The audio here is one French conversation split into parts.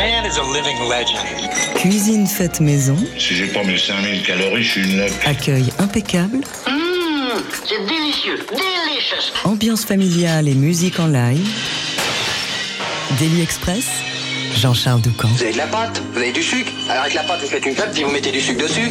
man is a living legend. Cuisine faite maison, Si j'ai pas mes 5000 calories, je suis une loque. accueil impeccable, Mmh, c'est délicieux, délicious. ambiance familiale et musique en live. Daily Express, Jean-Charles Doucan. Vous avez de la pâte, vous avez du sucre. Alors avec la pâte, vous faites une pâte, puis vous mettez du sucre dessus.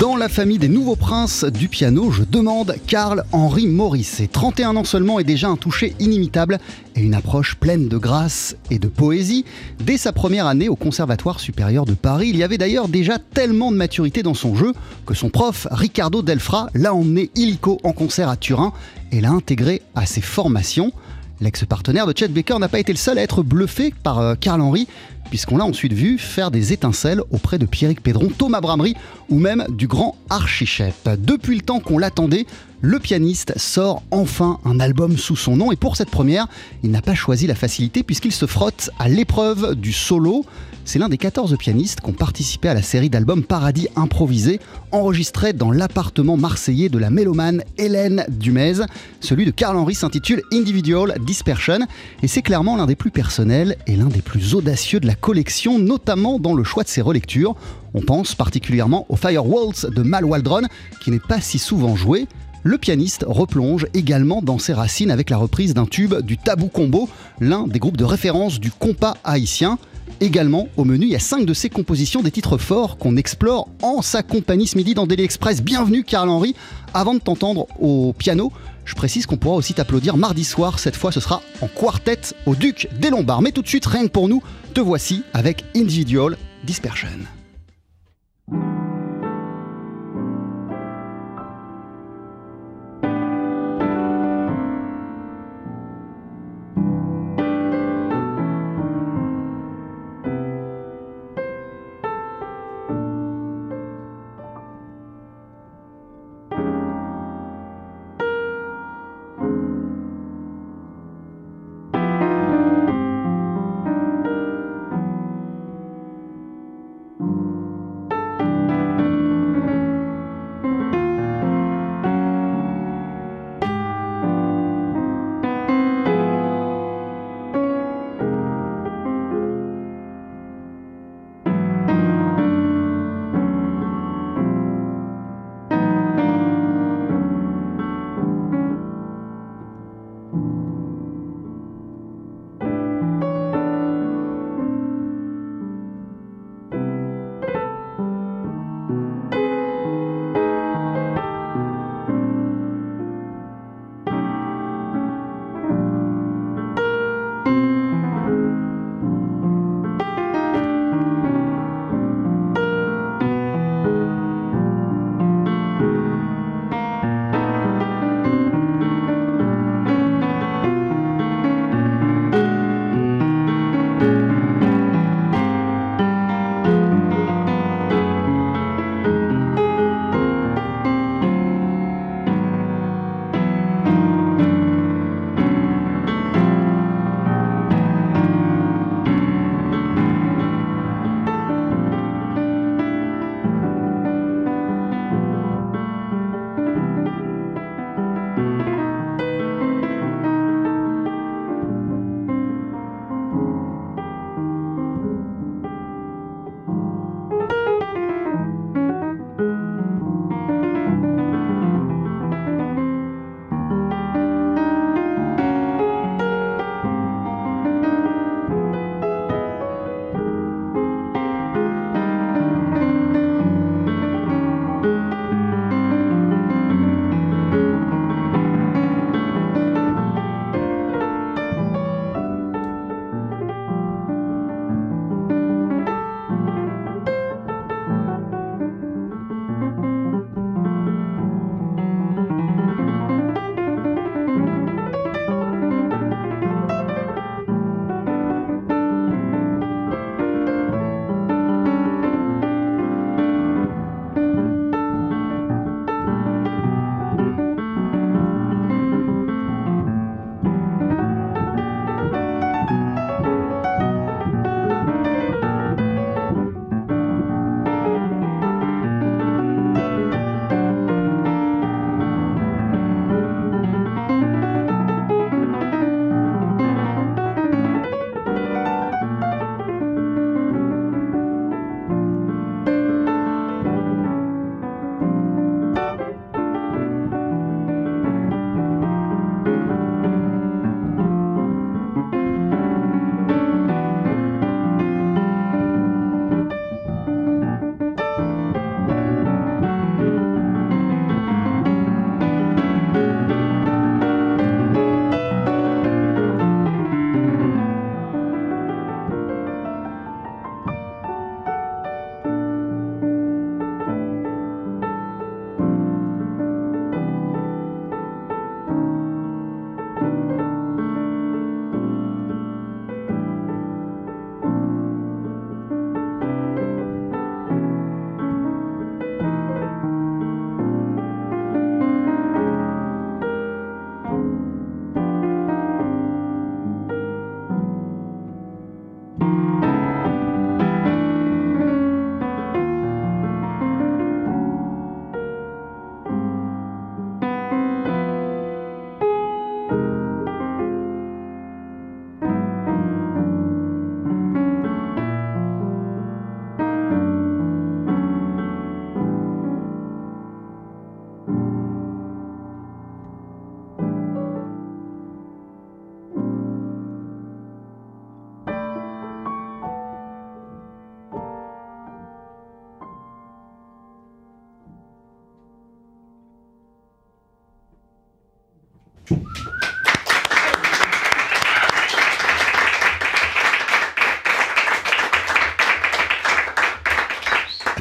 Dans la famille des nouveaux princes du piano, je demande Karl Henry Maurice. 31 ans seulement et déjà un toucher inimitable et une approche pleine de grâce et de poésie. Dès sa première année au Conservatoire supérieur de Paris, il y avait d'ailleurs déjà tellement de maturité dans son jeu que son prof Riccardo Delfra l'a emmené illico en concert à Turin et l'a intégré à ses formations. L'ex-partenaire de Chet Baker n'a pas été le seul à être bluffé par euh, Karl Henry, puisqu'on l'a ensuite vu faire des étincelles auprès de Pierrick Pédron, Thomas Bramery ou même du grand Archichep. Depuis le temps qu'on l'attendait, le pianiste sort enfin un album sous son nom et pour cette première, il n'a pas choisi la facilité puisqu'il se frotte à l'épreuve du solo. C'est l'un des 14 pianistes qui ont participé à la série d'albums Paradis improvisés, enregistrés dans l'appartement marseillais de la mélomane Hélène Dumez. Celui de Karl Henry s'intitule Individual Dispersion et c'est clairement l'un des plus personnels et l'un des plus audacieux de la collection, notamment dans le choix de ses relectures. On pense particulièrement au Firewalls de Mal Waldron, qui n'est pas si souvent joué. Le pianiste replonge également dans ses racines avec la reprise d'un tube du Tabou Combo, l'un des groupes de référence du compas haïtien. Également au menu, il y a cinq de ses compositions des titres forts qu'on explore en sa compagnie ce midi dans Daily Express. Bienvenue Karl Henry. Avant de t'entendre au piano, je précise qu'on pourra aussi t'applaudir mardi soir. Cette fois, ce sera en quartet au Duc des Lombards. Mais tout de suite, rien que pour nous, te voici avec Individual Dispersion.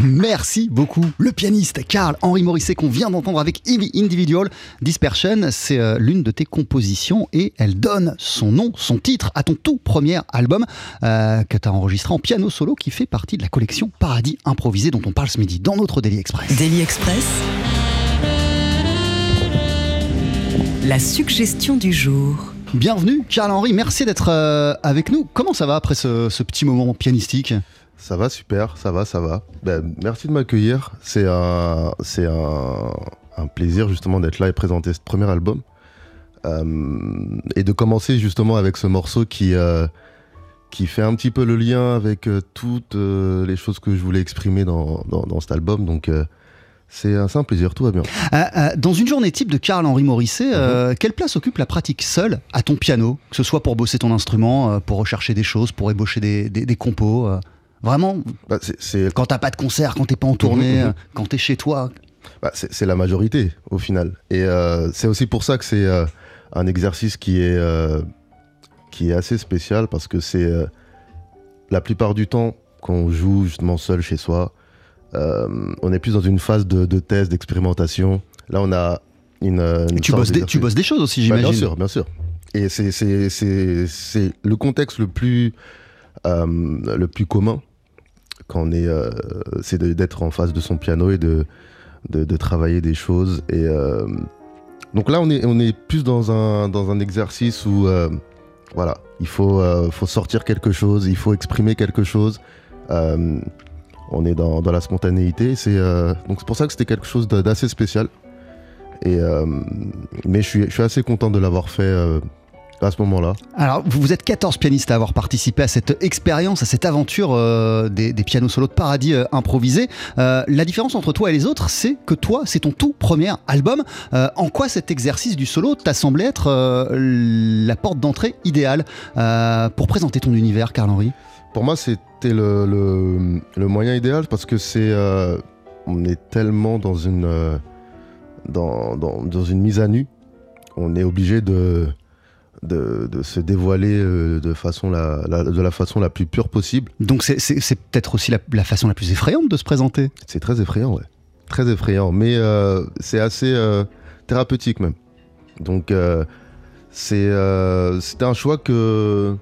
Merci beaucoup. Le pianiste Karl Henri Morisset qu'on vient d'entendre avec Individual Dispersion, c'est euh, l'une de tes compositions et elle donne son nom, son titre à ton tout premier album euh, que tu as enregistré en piano solo qui fait partie de la collection Paradis Improvisé dont on parle ce midi dans notre Daily Express. Daily Express. La suggestion du jour. Bienvenue, Karl Henri, merci d'être euh, avec nous. Comment ça va après ce petit moment pianistique? Ça va super, ça va, ça va. Ben, merci de m'accueillir. C'est un, c'est un, plaisir justement d'être là et présenter ce premier album. Euh, et de commencer justement avec ce morceau qui, euh, qui fait un petit peu le lien avec euh, toutes les choses que je voulais exprimer dans, dans, cet album. Donc c'est un, un, plaisir, tout va bien. dans une journée type de Karl-Henri Morisset, mhm. quelle place occupe la pratique seule à ton piano? Que ce soit pour bosser ton instrument, pour rechercher des choses, pour ébaucher des, des, des compos Vraiment, bah, c'est, quand t'as pas de concert, quand t'es pas en tournée, mhm, mhm. quand t'es chez toi. Bah, c'est, la majorité au final. Et euh, c'est aussi pour ça que c'est euh, un exercice qui est, euh, qui est assez spécial parce que c'est la plupart du temps qu'on joue justement seul chez soi, on est plus dans une phase de, de thèse, d'expérimentation. Là, on a une. tu, bosses des, tu bosses des choses aussi, j'imagine. Bah, bien sûr, bien sûr. Et c'est, c'est le contexte le plus, le plus commun quand on est, euh, c'est d'être en face de son piano et de, de, travailler des choses. Et euh, donc là, on est, on est plus dans un, dans un exercice où, euh, voilà, il faut, faut sortir quelque chose, il faut exprimer quelque chose. on est dans, dans la spontanéité. C'est donc c'est pour ça que c'était quelque chose d'assez spécial. Et mais je suis, je suis assez content de l'avoir fait à ce moment-là Alors, vous êtes 14 pianistes à avoir participé à cette expérience, à cette aventure euh, des, pianos solos de paradis euh, improvisés. Euh, la différence entre toi et les autres, c'est que toi, c'est ton tout premier album. en quoi cet exercice du solo t'a semblé être la porte d'entrée idéale pour présenter ton univers, Carl-Henri? Pour moi, c'était le, moyen idéal parce que c'est. on est tellement dans une, dans, dans une mise à nu. On est obligé de de, se dévoiler euh, de, façon la, de la façon la plus pure possible. Donc c'est peut-être aussi la, façon la plus effrayante de se présenter C'est très effrayant, ouais. Très effrayant, mais euh, c'est assez euh, thérapeutique même. Donc c'est un choix que,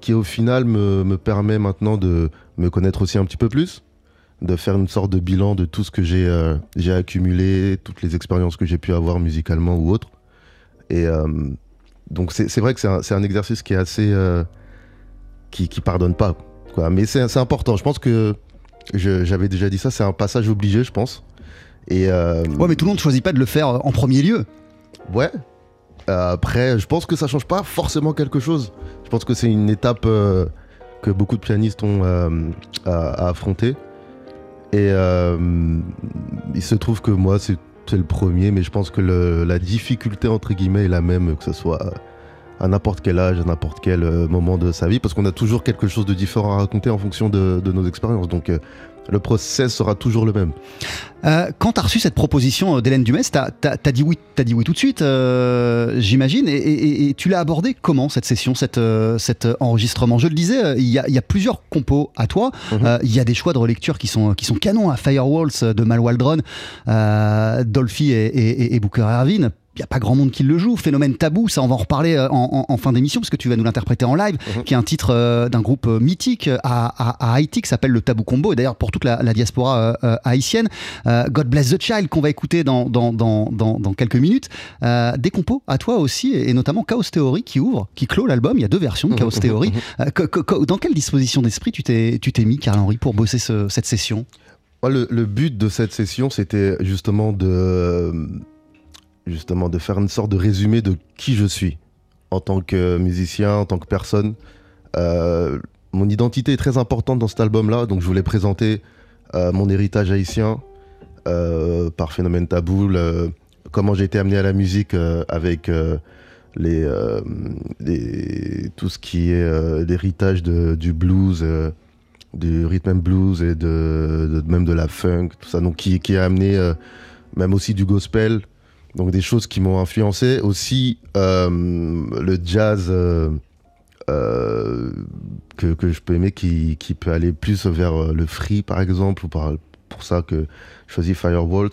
qui au final me, me, permet maintenant de me connaître aussi un petit peu plus, de faire une sorte de bilan de tout ce que j'ai accumulé, toutes les expériences que j'ai pu avoir musicalement ou autre. Et donc c'est vrai que c'est un, exercice qui est assez. Euh, qui, qui pardonne pas. Quoi. Mais c'est important. Je pense que j'avais déjà dit ça, c'est un passage obligé, je pense. Et euh, ouais, mais tout le monde ne choisit pas de le faire en premier lieu. Ouais. après, je pense que ça change pas forcément quelque chose. Je pense que c'est une étape euh, que beaucoup de pianistes ont à, affronter. Et il se trouve que moi, c'est c'est le premier, mais je pense que la difficulté, entre guillemets, est la même, que ce soit à n'importe quel âge, à n'importe quel euh, moment de sa vie, parce qu'on a toujours quelque chose de différent à raconter en fonction de, nos expériences. Donc, euh, le process sera toujours le même. Euh, quand tu as reçu cette proposition d'Hélène Dumès, tu as, dit oui, as dit oui tout de suite, j'imagine, et, tu l'as abordé comment cette session, cette, cet enregistrement? Je le disais, il y, a, plusieurs compos à toi, mhm. il y a des choix de relecture qui sont, qui sont canons à Firewalls de Mal Waldron, Dolphy et, et, Booker Ervin il n'y a pas grand monde qui le joue. Phénomène tabou, ça on va en reparler euh, en, fin d'émission parce que tu vas nous l'interpréter en live, mhm. qui est un titre euh, d'un groupe euh, mythique à, Haïti qui s'appelle le Tabou Combo. Et d'ailleurs pour toute la, diaspora haïtienne, God Bless the Child qu'on va écouter dans, dans, dans, dans quelques minutes. des compos à toi aussi et, notamment Chaos Theory qui ouvre, qui clôt l'album. Il y a deux versions de Chaos mhm. Theory. Mhm. dans quelle disposition d'esprit tu t'es mis, Carl-Henri, pour bosser cette session? Le, le, but de cette session, c'était justement de justement de faire une sorte de résumé de qui je suis en tant que musicien, en tant que personne. Euh, mon identité est très importante dans cet album-là, donc je voulais présenter euh, mon héritage haïtien euh, par phénomène tabou, comment j'ai été amené à la musique avec les, tout ce qui est l'héritage du blues, du rhythm and blues et de, même de la funk, tout ça, donc qui, qui a amené même aussi du gospel Donc des choses qui m'ont influencé. Aussi euh, le jazz euh, euh, que, que je peux aimer qui, qui peut aller plus vers le free par exemple. Ou par, pour ça que je choisis Firewalls.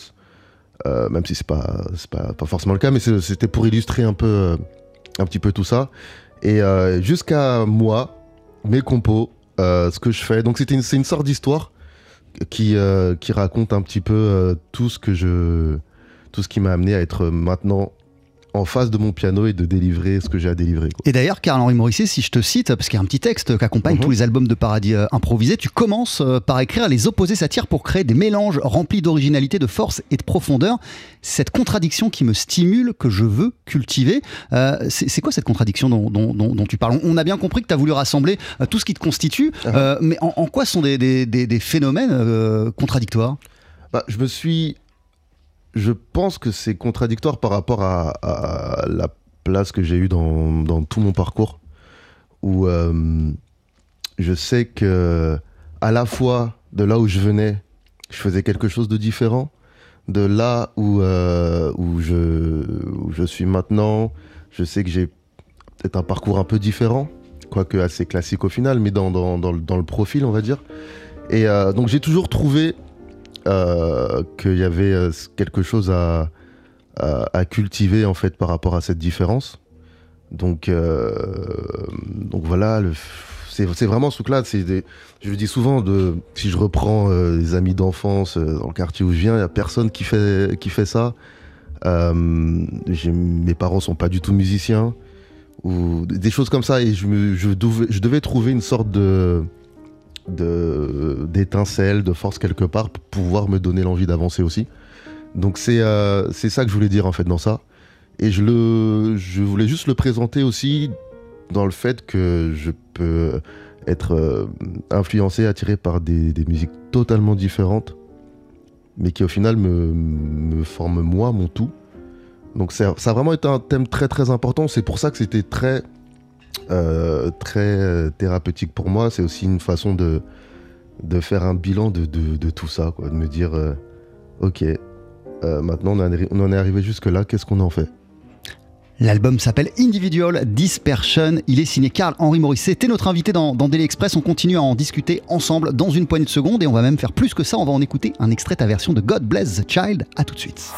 Même si c'est pas, c'est pas, pas forcément le cas, mais c'est- c'était pour illustrer un peu, un petit peu tout ça. Et jusqu'à moi, mes compos, ce que je fais. Donc c'était une, c'est une sorte d'histoire qui, qui raconte un petit peu tout ce que je, tout ce qui m'a amené à être maintenant en face de mon piano et de délivrer ce que j'ai à délivrer. quoi. Et d'ailleurs, Karl-Henri Morisset, si je te cite, parce qu'il y a un petit texte qui accompagne Mhm. tous les albums de Paradis euh, improvisés, tu commences euh, par écrire Les opposés s'attirent pour créer des mélanges remplis d'originalité, de force et de profondeur. Cette contradiction qui me stimule, que je veux cultiver. Euh, c'est quoi cette contradiction dont, dont- dont- dont tu parles? On a bien compris que tu as voulu rassembler euh, tout ce qui te constitue, Ah. euh, mais en, en quoi sont des, des- des- des phénomènes euh, contradictoires? Bah, je me suis. Je pense que c'est contradictoire par rapport à, la place que j'ai eue dans, tout mon parcours, où euh, je sais que à la fois de là où je venais, je faisais quelque chose de différent, de là où, euh, où, je, je suis maintenant, je sais que j'ai peut-être un parcours un peu différent, quoique assez classique au final, mais dans, dans, dans le profil, on va dire. Et euh, donc j'ai toujours trouvé euh, qu'il y avait euh, quelque chose à, à, cultiver en fait par rapport à cette différence. Donc, euh, donc voilà, c'est vraiment ce truc-là. Je dis souvent, de, si je reprends euh, les amis d'enfance dans le quartier où je viens, il n'y a personne qui fait, qui fait ça. Mes parents sont pas du tout musiciens ou des choses comme ça et je, me- je devais trouver une sorte de de- d'étincelle, de force quelque part pour pouvoir me donner l'envie d'avancer aussi. Donc c'est euh, c'est ça que je voulais dire en fait dans ça. Et je, le, je voulais juste le présenter aussi dans le fait que je peux être euh, influencé, attiré par des, des musiques totalement différentes, mais qui au final me, me forment moi, mon tout. Donc ça a vraiment été un thème très très important. C'est pour ça que c'était très euh, très euh, thérapeutique pour moi. C'est aussi une façon de, de faire un bilan de, de- tout ça, de me dire, euh, ok, maintenant on en est- arrivé jusque-là, qu'est-ce qu'on en fait? L'album s'appelle Individual Dispersion. Il est signé Karl-Henri Morisset. T'es notre invité dans, dans Daily Express. On continue à en discuter ensemble dans une poignée de secondes et on va même faire plus que ça. On va en écouter un extrait ta version de God Bless the Child. À tout de suite.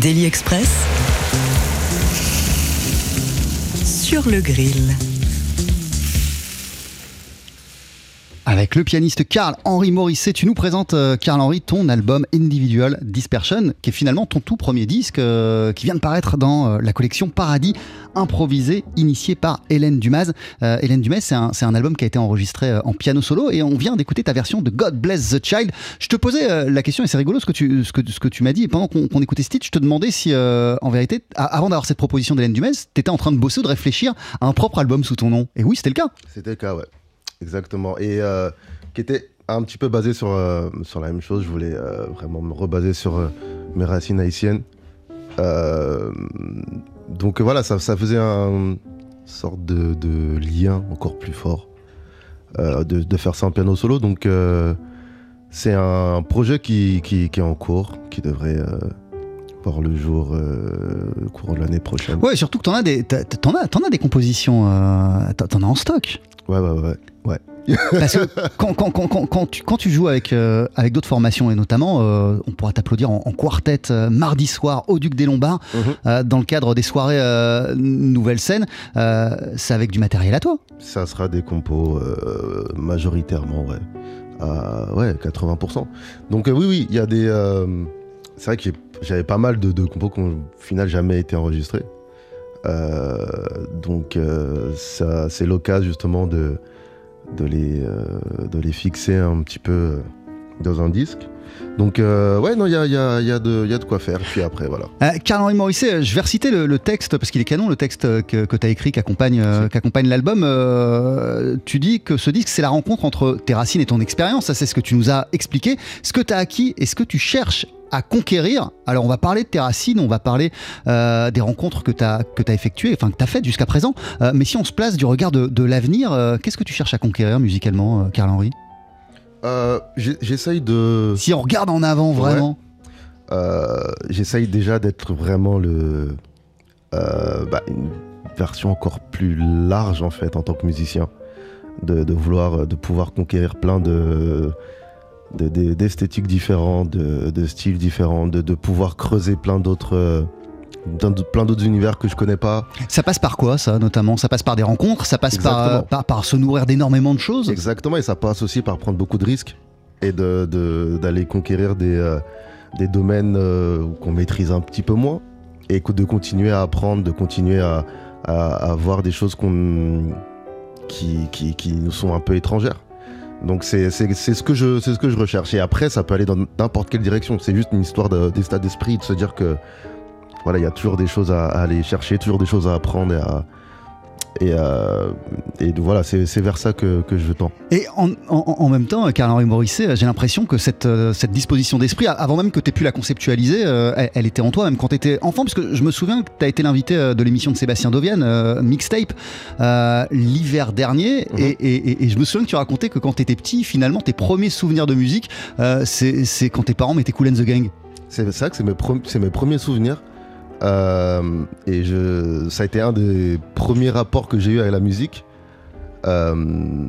Daily Express sur le grill. Le pianiste Karl-Henri Morisset, tu nous présentes, euh, Karl-Henri, ton album Individual Dispersion, qui est finalement ton tout premier disque, euh, qui vient de paraître dans euh, la collection Paradis, improvisé, initié par Hélène Dumaz. Euh, Hélène Dumaz, c'est un, un album qui a été enregistré en piano solo, et on vient d'écouter ta version de God Bless the Child. Je te posais la question, et c'est rigolo ce que tu, ce que, ce que tu m'as dit, et pendant qu'on qu'on écoutait ce titre, je te demandais si, en vérité, avant d'avoir cette proposition d'Hélène Dumaz, tu étais en train de bosser ou de réfléchir à un propre album sous ton nom. Et oui, c'était le cas. C'était le cas, ouais. Exactement. Et euh, qui était un petit peu basé sur, euh, sur la même chose. Je voulais euh, vraiment me rebaser sur mes racines haïtiennes. Donc voilà, ça, ça faisait un sorte de, lien encore plus fort de, de faire ça en piano solo. Donc c'est un projet qui, qui est en cours, qui devrait voir le jour euh, au cours de l'année prochaine. Ouais, surtout que t'en as des, t'en as, t'en as des compositions, euh, t'en as en stock. Ouais, ouais, ouais. ouais. Parce que quand, quand, quand, quand, tu, quand tu joues avec, euh, avec d'autres formations, et notamment, euh, on pourra t'applaudir en, en quartet euh, mardi soir au Duc des Lombards, Mhm. dans le cadre des soirées Nouvelle Scène, c'est avec du matériel à toi. Ça sera des compos majoritairement, ouais. À, ouais, 80%. Donc oui, oui, il y a des... c'est vrai que j'avais pas mal de, compos qui ont au final jamais été enregistrés. Euh, donc euh, c'est l'occasion justement de, de, les, euh, de les fixer un petit peu dans un disque. Donc euh, ouais, non, il y a, il y, a, il y, a de- quoi faire. Puis après, voilà. Euh, Karl-Henri Morisset, je vais reciter le, le texte, parce qu'il est canon, le texte euh, que, que tu as écrit, qui accompagne, euh, l'album. Euh, tu dis que ce disque, c'est la rencontre entre tes racines et ton expérience. Ça, c'est ce que tu nous as expliqué. Ce que tu as acquis et ce que tu cherches à conquérir. Alors, on va parler de tes racines, on va parler euh, des rencontres que tu as, que as effectuées, enfin, que tu as faites jusqu'à présent. Euh, mais si on se place du regard de, de l'avenir, euh, qu'est-ce que tu cherches à conquérir musicalement, euh, Karl-Henri Euh, J'essaye de... Si on regarde en avant, vraiment. Euh, j'essaye déjà d'être vraiment le euh, bah, une version encore plus large en fait en tant que musicien de, de vouloir de pouvoir conquérir plein de de- de- d'esthétiques différentes de, styles différents de, pouvoir creuser plein d'autres de- plein d'autres univers que je connais pas Ça passe par quoi, ça, notamment? Ça passe par des rencontres? Ça passe par, par, par se nourrir d'énormément de choses? Exactement, et ça passe aussi par prendre beaucoup de risques et de- de- d'aller conquérir des, euh, des domaines euh, qu'on maîtrise un petit peu moins et que de continuer à apprendre, de continuer à, à- à voir des choses qu'on qui, qui, qui nous sont un peu étrangères. Donc c'est ce, que je- ce que je recherche. Et après, ça peut aller dans n'importe quelle direction. C'est juste une histoire de- d'état d'esprit, de se dire que voilà, il y a toujours des choses à, à aller chercher, toujours des choses à apprendre et à... Et, euh, et voilà, c'est vers ça que, que je tends. Et en, en- en même temps, Karl-Henri Morisset, j'ai l'impression que cette, euh, cette disposition d'esprit, avant même que tu aies pu la conceptualiser, euh, elle, elle était en toi, même quand tu étais enfant, parce que je me souviens que tu as été l'invité euh, de l'émission de Sébastien Dovian, euh, Mixtape, euh, l'hiver dernier, Mhm. et, et- et- et je me souviens que tu racontais que quand tu étais petit, finalement, tes premiers souvenirs de musique, c'est quand tes parents mettaient Cool and the Gang. C'est ça que c'est mes, pre- c'est mes premiers souvenirs. Euh, et ça a été un des premiers rapports que j'ai eu avec la musique. euh,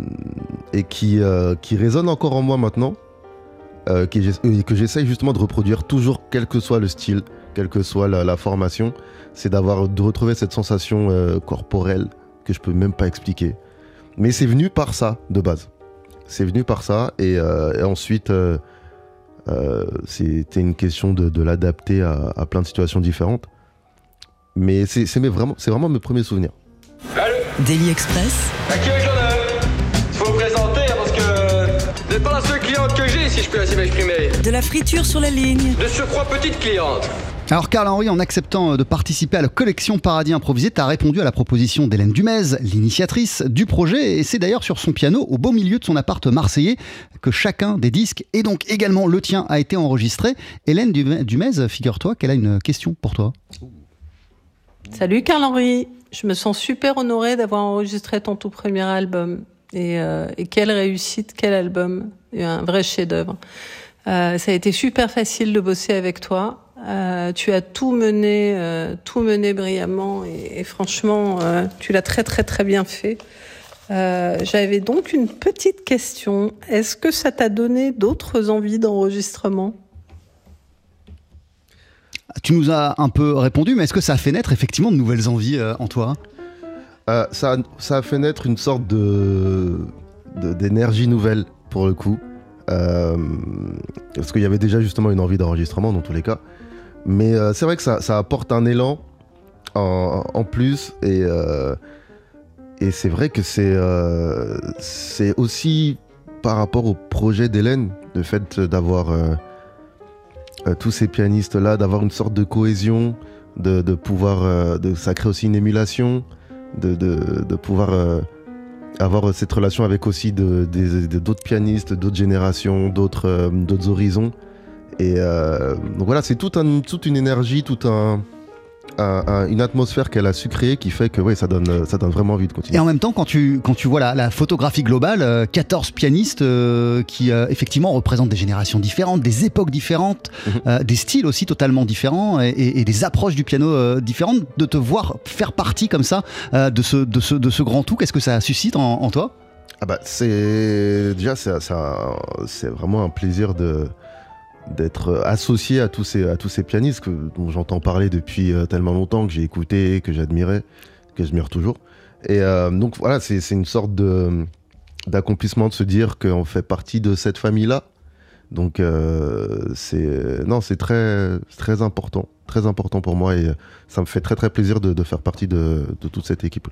et qui, euh, qui résonne encore en moi maintenant. et que j'essaye justement de reproduire toujours, quel que soit le style, quelle que soit la, formation. C'est d'avoir de retrouver cette sensation corporelle que je peux même pas expliquer. Mais c'est venu par ça, de base. C'est venu par ça. Et, ensuite. c'était une question de, l'adapter à plein de situations différentes. Mais c'est vraiment, mes premiers souvenirs. Daily Express À qui Il faut vous présenter hein, parce que vous n'êtes pas la seule cliente que j'ai, si je peux ainsi m'exprimer. de la friture sur la ligne. De surcroît, petite cliente. Alors Karl-Henri, en acceptant euh, de participer à la collection Paradis Improvisé, tu as répondu à la proposition d'Hélène Dumez, l'initiatrice du projet, et c'est d'ailleurs sur son piano, au beau milieu de son appart marseillais, que chacun des disques, et donc également le tien, a été enregistré. Hélène Dume- Dumez, figure-toi qu'elle a une question pour toi. Salut Carl-Henri, je me sens super honorée d'avoir enregistré ton tout premier album. Et, euh, quelle réussite, quel album, un vrai chef-d'œuvre. Euh, ça a été super facile de bosser avec toi. Euh, tu as tout mené, tout mené brillamment et, et franchement, tu l'as très très très bien fait. J'avais donc une petite question. Est-ce que ça t'a donné d'autres envies d'enregistrement? Tu nous as un peu répondu, mais est-ce que ça a fait naître effectivement de nouvelles envies euh, en toi? Euh, ça, fait naître une sorte d'énergie nouvelle pour le coup. Euh, parce qu'il y avait déjà justement une envie d'enregistrement dans tous les cas. Mais c'est vrai que ça, ça apporte un élan en, plus. Et, et c'est vrai que c'est aussi par rapport au projet d'Hélène, le fait d'avoir euh, tous ces pianistes-là, d'avoir une sorte de cohésion, de, pouvoir. euh, de, ça crée aussi une émulation de, de, pouvoir euh, avoir cette relation avec aussi d'autres pianistes, d'autres générations, d'autres horizons. Et donc voilà, c'est tout un, toute une énergie, toute un, un- un- une atmosphère qu'elle a su créer qui fait que ouais, ça, donne, ça donne vraiment envie de continuer. Et en même temps, quand tu, quand tu vois la, la photographie globale, euh, 14 pianistes euh, qui euh, effectivement représentent des générations différentes, des époques différentes, Mhm. euh, des styles aussi totalement différents et, et- et des approches du piano différentes, de te voir faire partie comme ça de, ce, de, ce, de ce grand tout, qu'est-ce que ça suscite en, en toi? Ah bah, c'est déjà c'est vraiment un plaisir de d'être associé à tous ces à tous ces pianistes que, dont j'entends parler depuis euh, tellement longtemps que j'ai écouté que j'admirais que j'admire toujours. Et euh, donc voilà c'est une sorte d'accomplissement de se dire qu'on fait partie de cette famille là donc euh, c'est non c'est très très important très important pour moi et ça me fait très très plaisir de, faire partie de, de toute cette équipe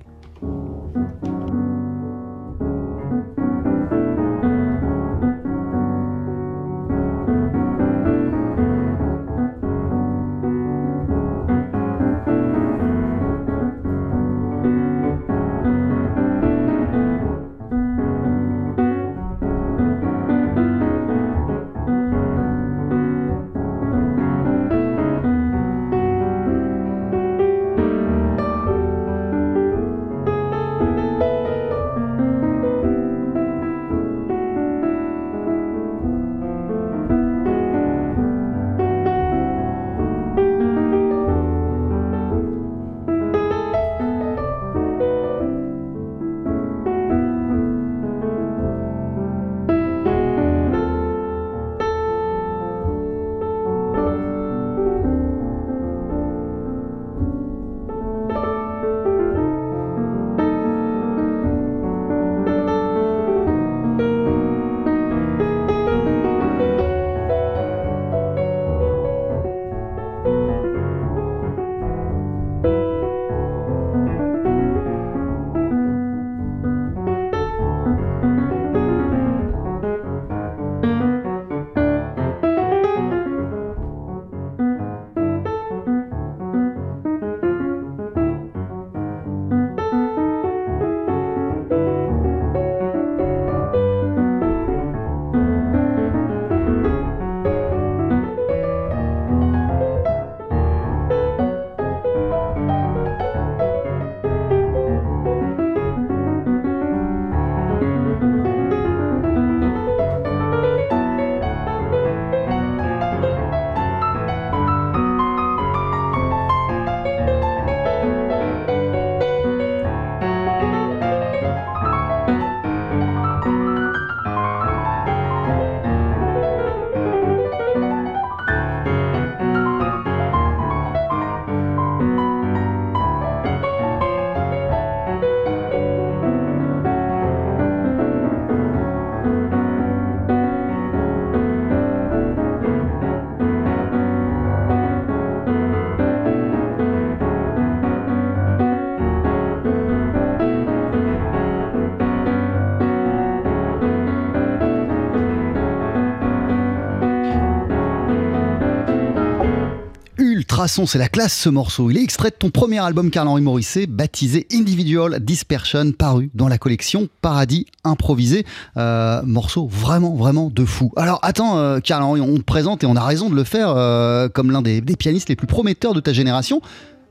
C'est la classe ce morceau. Il est extrait de ton premier album Carl-Henri Morisset, baptisé Individual Dispersion, paru dans la collection Paradis Improvisé. Euh, morceau vraiment, vraiment de fou. Alors attends, euh, Carl-Henri, on te présente et on a raison de le faire euh, comme l'un des, pianistes les plus prometteurs de ta génération.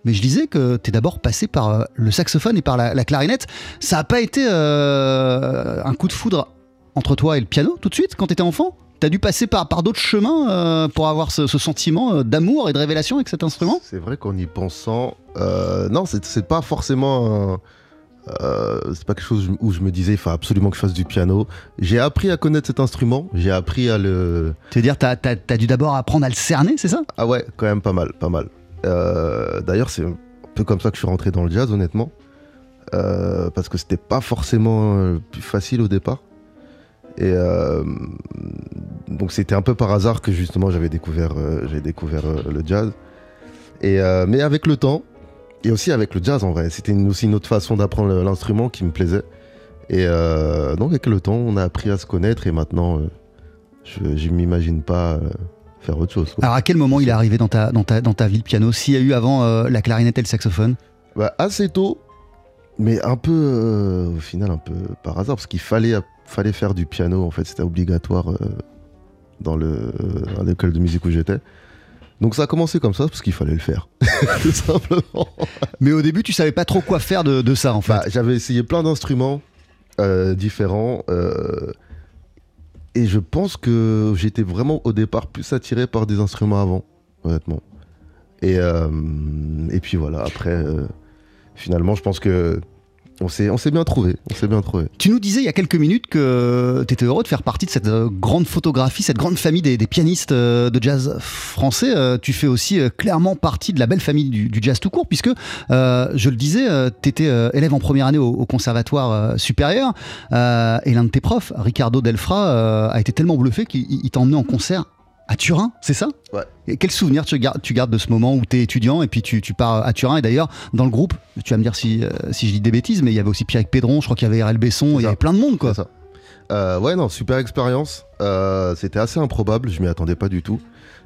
Mais je disais que tu es d'abord passé par euh, le saxophone et par la, la clarinette. Ça n'a pas été euh, un coup de foudre entre toi et le piano tout de suite quand tu étais enfant? T'as dû passer par, par d'autres chemins euh, pour avoir ce, ce sentiment euh, d'amour et de révélation avec cet instrument? C'est vrai qu'en y pensant, euh, non, c'est pas forcément Euh, c'est pas quelque chose où je me disais il faut absolument que je fasse du piano. J'ai appris à connaître cet instrument, j'ai appris à le. Tu veux dire, t'as as, dû d'abord apprendre à le cerner, c'est ça? Ah ouais, quand même pas mal, pas mal. Euh, d'ailleurs, c'est un peu comme ça que je suis rentré dans le jazz, honnêtement. Euh, parce que c'était pas forcément plus facile au départ. Et donc c'était un peu par hasard que justement j'avais découvert, j'ai découvert le jazz. Et, mais avec le temps, et aussi avec le jazz en vrai, c'était aussi une autre façon d'apprendre l'instrument qui me plaisait. Et euh, donc avec le temps, on a appris à se connaître et maintenant, euh, je ne m'imagine pas euh, faire autre chose. Alors à quel moment il est arrivé dans ta, dans ta, dans ta vie le piano? S'il y a eu avant la clarinette et le saxophone? Bah, Assez tôt, mais un peu, au final, un peu par hasard, parce qu'il fallait, fallait faire du piano, en fait, c'était obligatoire dans l'école de musique où j'étais. Donc ça a commencé comme ça parce qu'il fallait le faire, tout simplement. Mais au début, tu savais pas trop quoi faire de, ça en fait. Bah, j'avais essayé plein d'instruments euh, différents. Euh, et je pense que j'étais vraiment au départ plus attiré par des instruments avant, honnêtement. Et, euh, et puis voilà, après, finalement, je pense que on s'est, on s'est bien trouvé, on s'est bien trouvé. Tu nous disais il y a quelques minutes que tu étais heureux de faire partie de cette euh, grande photographie, cette grande famille des, pianistes euh, de jazz français. Euh, tu fais aussi clairement partie de la belle famille du, jazz tout court, puisque, je le disais, tu étais élève en première année au, conservatoire supérieur, et l'un de tes profs, Ricardo Delfra, a été tellement bluffé qu'il t'a emmené en concert à Turin, c'est ça Ouais. Et quel souvenir tu gardes, tu gardes de ce moment où tu es étudiant et puis tu, pars à Turin Et d'ailleurs, dans le groupe, tu vas me dire si, euh, si je dis des bêtises, mais il y avait aussi Pierre Pédron, je crois qu'il y avait RL Besson, il y avait plein de monde quoi. Ça. Euh, ouais, non, super expérience. Euh, c'était assez improbable, je m'y attendais pas du tout.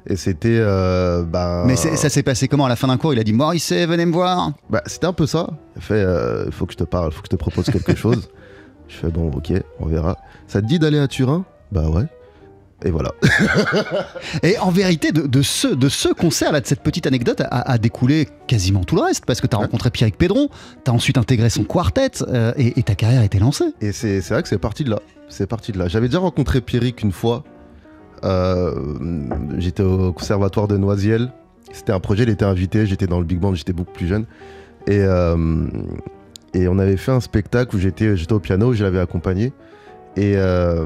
Et c'était. bah... Mais ça s'est passé comment à la fin d'un cours? Il a dit Maurice, venez me voir bah, C'était un peu ça. Il fait Il faut que je te parle, il faut que je te propose quelque chose. Je fais Bon, ok, on verra. Ça te dit d'aller à Turin? Bah ouais. Et voilà. et en vérité, de, ce, de ce concert-là, de cette petite anecdote, a, découlé quasiment tout le reste, parce que tu as rencontré Pierrick Pédron, tu as ensuite intégré son quartet, euh, et, ta carrière a été lancée. Et c'est vrai que c'est parti de là. C'est parti de là. J'avais déjà rencontré Pierrick une fois. Euh, j'étais au conservatoire de Noisiel. C'était un projet, il était invité, j'étais dans le big band, j'étais beaucoup plus jeune. Et, euh, et on avait fait un spectacle où j'étais au piano, je l'avais accompagné. Et euh,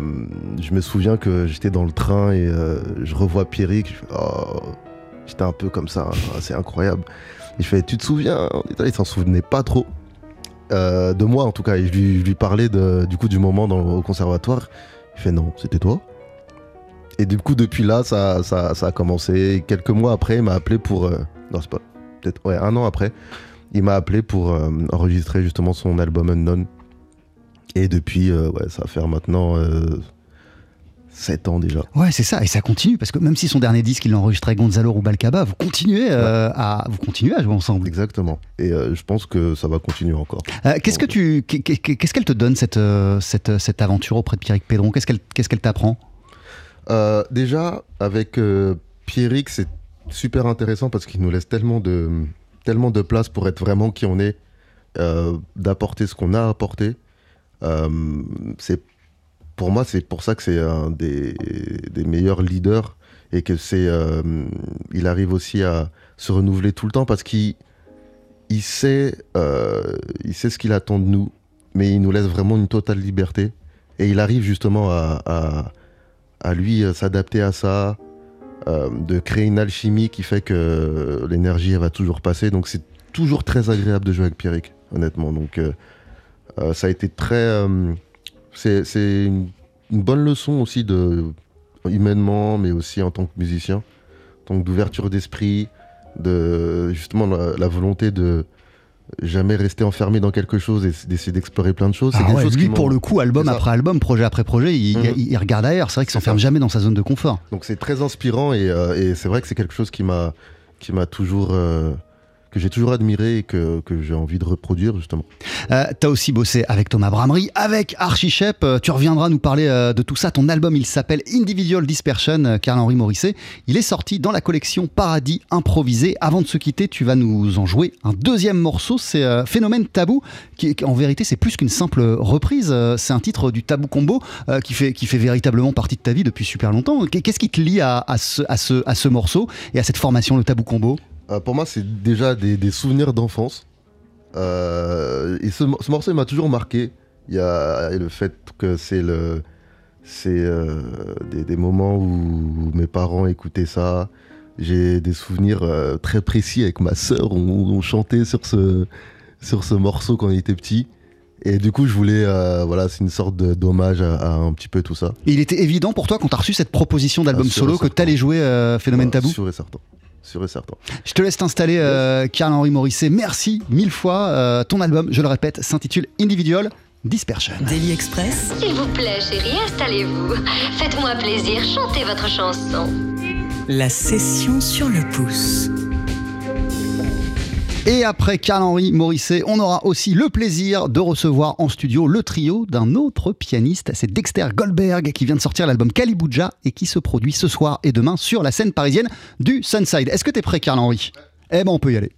je me souviens que j'étais dans le train et euh, je revois Pierrick. Oh, j'étais un peu comme ça, hein, c'est incroyable. Il fait Tu te souviens? Il s'en souvenait pas trop. Euh, de moi en tout cas. Et je lui, parlais du coup du moment au conservatoire. Il fait Non, c'était toi Et du coup, depuis là, ça, a commencé. Quelques mois après, il m'a appelé pour. non, c'est pas. Peut-être ouais, un an après. Il m'a appelé pour enregistrer justement son album Unknown et depuis, euh, ouais, ça va faire maintenant 7 euh, ans déjà. Ouais, c'est ça, et ça continue, parce que même si son dernier disque, il l'a enregistré Gonzalo Rubalcaba, vous continuez, euh, à, vous continuez à jouer ensemble. Exactement, et je pense que ça va continuer encore. qu'est-ce, que tu, qu'est-ce qu'elle te donne, cette, cette, cette aventure auprès de Pierrick Pédron Qu'est-ce qu'elle, qu'est-ce qu'elle t'apprend? Déjà, avec Pierrick, c'est super intéressant parce qu'il nous laisse tellement de, tellement de place pour être vraiment qui on est, d'apporter ce qu'on a apporté. Euh, c'est pour moi, c'est pour ça que c'est un des, meilleurs leaders et que c'est, euh, il arrive aussi à se renouveler tout le temps parce qu'il il sait, euh, il sait ce qu'il attend de nous, mais il nous laisse vraiment une totale liberté et il arrive justement à, à, lui s'adapter à ça, de créer une alchimie qui fait que l'énergie va toujours passer. Donc c'est toujours très agréable de jouer avec Pierrick, honnêtement. Donc ça a été très. Euh, c'est une, bonne leçon aussi de humainement, mais aussi en tant que musicien, donc d'ouverture d'esprit, de justement la, volonté de jamais rester enfermé dans quelque chose et d'essayer d'explorer plein de choses. Ah ouais, lui, pour le coup, album après album, projet après projet, il, mhm. regarde ailleurs. C'est vrai qu'il s'enferme jamais dans sa zone de confort. Donc c'est très inspirant et, euh, et c'est vrai que c'est quelque chose qui m'a qui m'a toujours j'ai toujours admiré et que, que j'ai envie de reproduire justement. Euh, tu as aussi bossé avec Thomas Bramery, avec Archie Shep. Euh, tu reviendras nous parler euh, de tout ça. Ton album, il s'appelle Individual Dispersion, Carl-Henri Morisset. Il est sorti dans la collection Paradis Improvisé. Avant de se quitter, tu vas nous en jouer un deuxième morceau. C'est Phénomène Tabou, qui en vérité, c'est plus qu'une simple reprise. c'est un titre du Tabou Combo qui, fait, qui fait véritablement partie de ta vie depuis super longtemps. Qu'est-ce qui te lie à, ce, à, ce, à ce morceau et à cette formation, le Tabou Combo? Euh, pour moi, c'est déjà des, souvenirs d'enfance. Euh, et ce, ce morceau, il m'a toujours marqué. Il y a le fait que c'est le, c'est euh, des, des moments où mes parents écoutaient ça. J'ai des souvenirs très précis avec ma sœur. On, on chantait sur ce, sur ce morceau quand on était petit. Et du coup, je voulais, euh, voilà, c'est une sorte d'hommage à, à un petit peu tout ça. Et il était évident pour toi quand t'as reçu cette proposition d'album Ah, solo que t'allais jouer euh, Phénomène Voilà, Tabou? Sûr et certain. Sûr et certain. Je te laisse t'installer, euh, Karl-Henri Morisset. Merci mille fois. Euh, ton album, je le répète, s'intitule Individual Dispersion. Daily Express, S'il vous plaît, chérie, installez-vous. Faites-moi plaisir, chantez votre chanson. la session sur le pouce. Et après Karl-Henri Morisset, on aura aussi le plaisir de recevoir en studio le trio d'un autre pianiste. C'est Dexter Goldberg qui vient de sortir l'album Kalibuja et qui se produit ce soir et demain sur la scène parisienne du Sunside. Est-ce que t'es prêt, Karl-Henri? Eh ben, on peut y aller.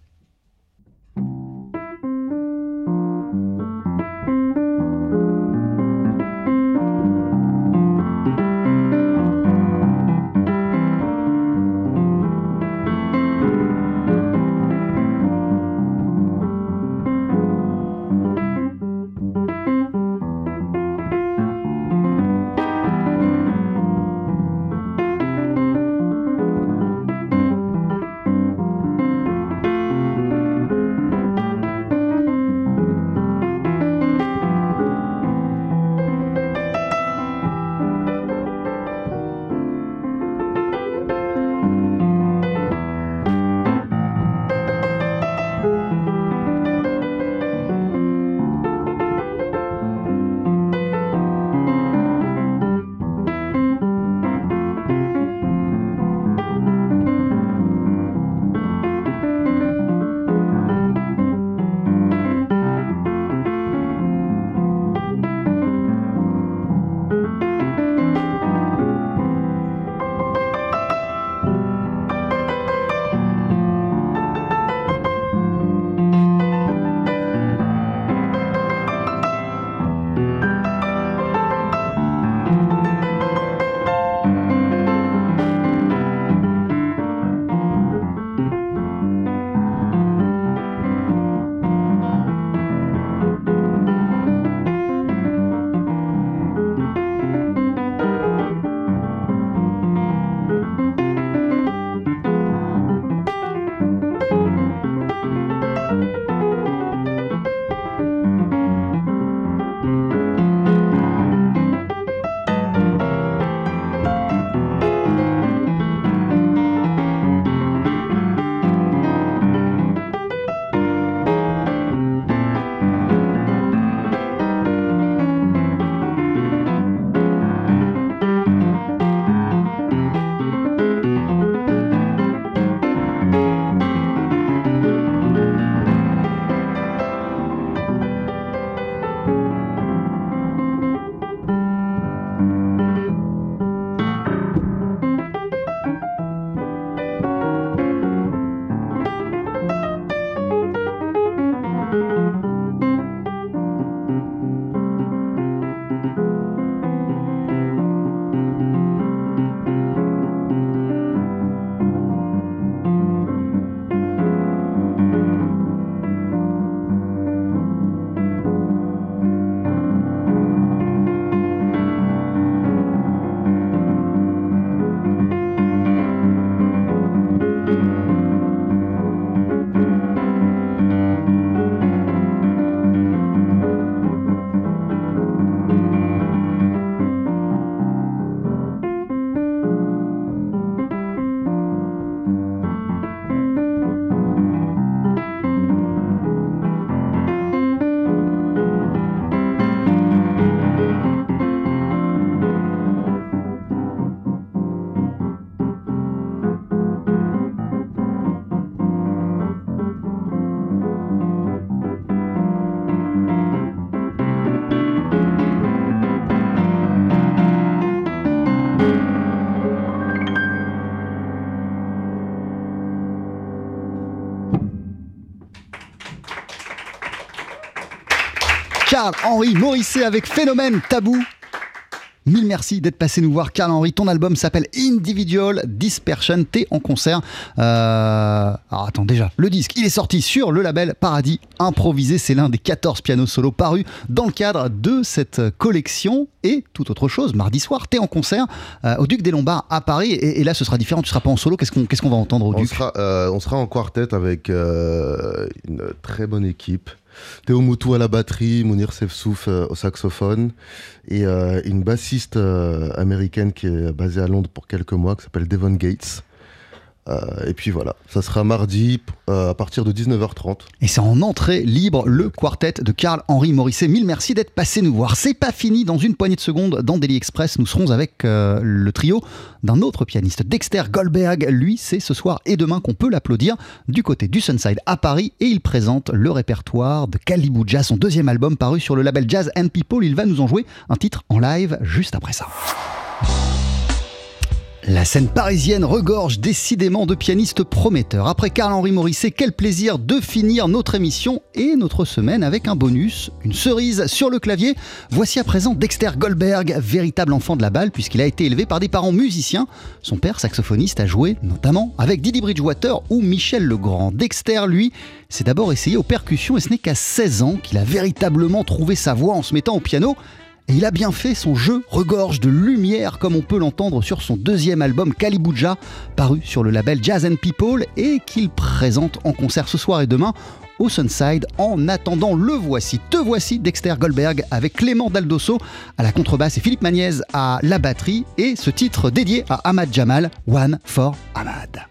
Charles-Henri Morisset avec Phénomène Tabou. Mille merci d'être passé nous voir, Carl Henry. Ton album s'appelle Individual Dispersion. T'es en concert. Euh... Alors attends, déjà, le disque, il est sorti sur le label Paradis Improvisé. C'est l'un des 14 pianos solo parus dans le cadre de cette collection. Et tout autre chose, mardi soir, t'es en concert euh, au Duc des Lombards à Paris. Et, et, là, ce sera différent. Tu seras pas en solo. Qu'est-ce qu'on va entendre au on Duc? sera, euh, on sera en quartet avec une très bonne équipe. Théo Moutou à la batterie, Mounir Sefsouf euh, au saxophone et euh, une bassiste euh, américaine qui est basée à Londres pour quelques mois qui s'appelle Devon Gates. Euh, et puis voilà, ça sera mardi euh, à partir de 19h30. Et c'est en entrée libre le quartet de Karl-Henri Morisset. Mille merci d'être passé nous voir. C'est pas fini, dans une poignée de secondes, dans Daily Express, nous serons avec euh, le trio d'un autre pianiste, Dexter Goldberg. Lui, c'est ce soir et demain qu'on peut l'applaudir du côté du Sunside à Paris et il présente le répertoire de Kalibouja, son deuxième album paru sur le label Jazz and People. Il va nous en jouer un titre en live juste après ça. La scène parisienne regorge décidément de pianistes prometteurs. Après Karl-Henri Morisset, quel plaisir de finir notre émission et notre semaine avec un bonus, une cerise sur le clavier. Voici à présent Dexter Goldberg, véritable enfant de la balle puisqu'il a été élevé par des parents musiciens. Son père, saxophoniste, a joué notamment avec Didi Bridgewater ou Michel Legrand. Dexter, lui, s'est d'abord essayé aux percussions et ce n'est qu'à 16 ans qu'il a véritablement trouvé sa voix en se mettant au piano. Et il a bien fait, son jeu regorge de lumière comme on peut l'entendre sur son deuxième album Kalibouja, paru sur le label Jazz and People et qu'il présente en concert ce soir et demain au Sunside. En attendant, le voici, te voici Dexter Goldberg avec Clément Daldosso à la contrebasse et Philippe Magnez à la batterie et ce titre dédié à Ahmad Jamal, One for Ahmad.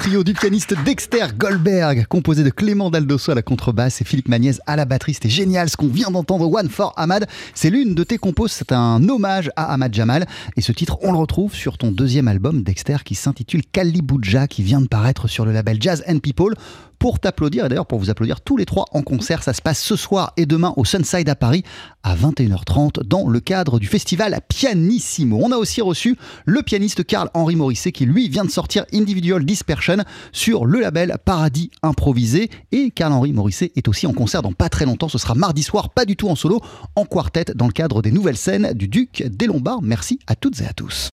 Trio du pianiste Dexter Goldberg, composé de Clément Daldosso à la contrebasse et Philippe Magnez à la batterie. C'était génial ce qu'on vient d'entendre, One for Ahmad. C'est l'une de tes compos, c'est un hommage à Ahmad Jamal. Et ce titre, on le retrouve sur ton deuxième album, Dexter, qui s'intitule Kalibuja, qui vient de paraître sur le label Jazz and People pour t'applaudir et d'ailleurs pour vous applaudir tous les trois en concert. Ça se passe ce soir et demain au Sunside à Paris à 21h30 dans le cadre du festival Pianissimo. On a aussi reçu le pianiste Karl-Henri Morisset qui lui vient de sortir Individual Dispersion sur le label Paradis Improvisé et Karl-Henri Morisset est aussi en concert dans pas très longtemps. Ce sera mardi soir, pas du tout en solo, en quartet dans le cadre des nouvelles scènes du Duc des Lombards. Merci à toutes et à tous.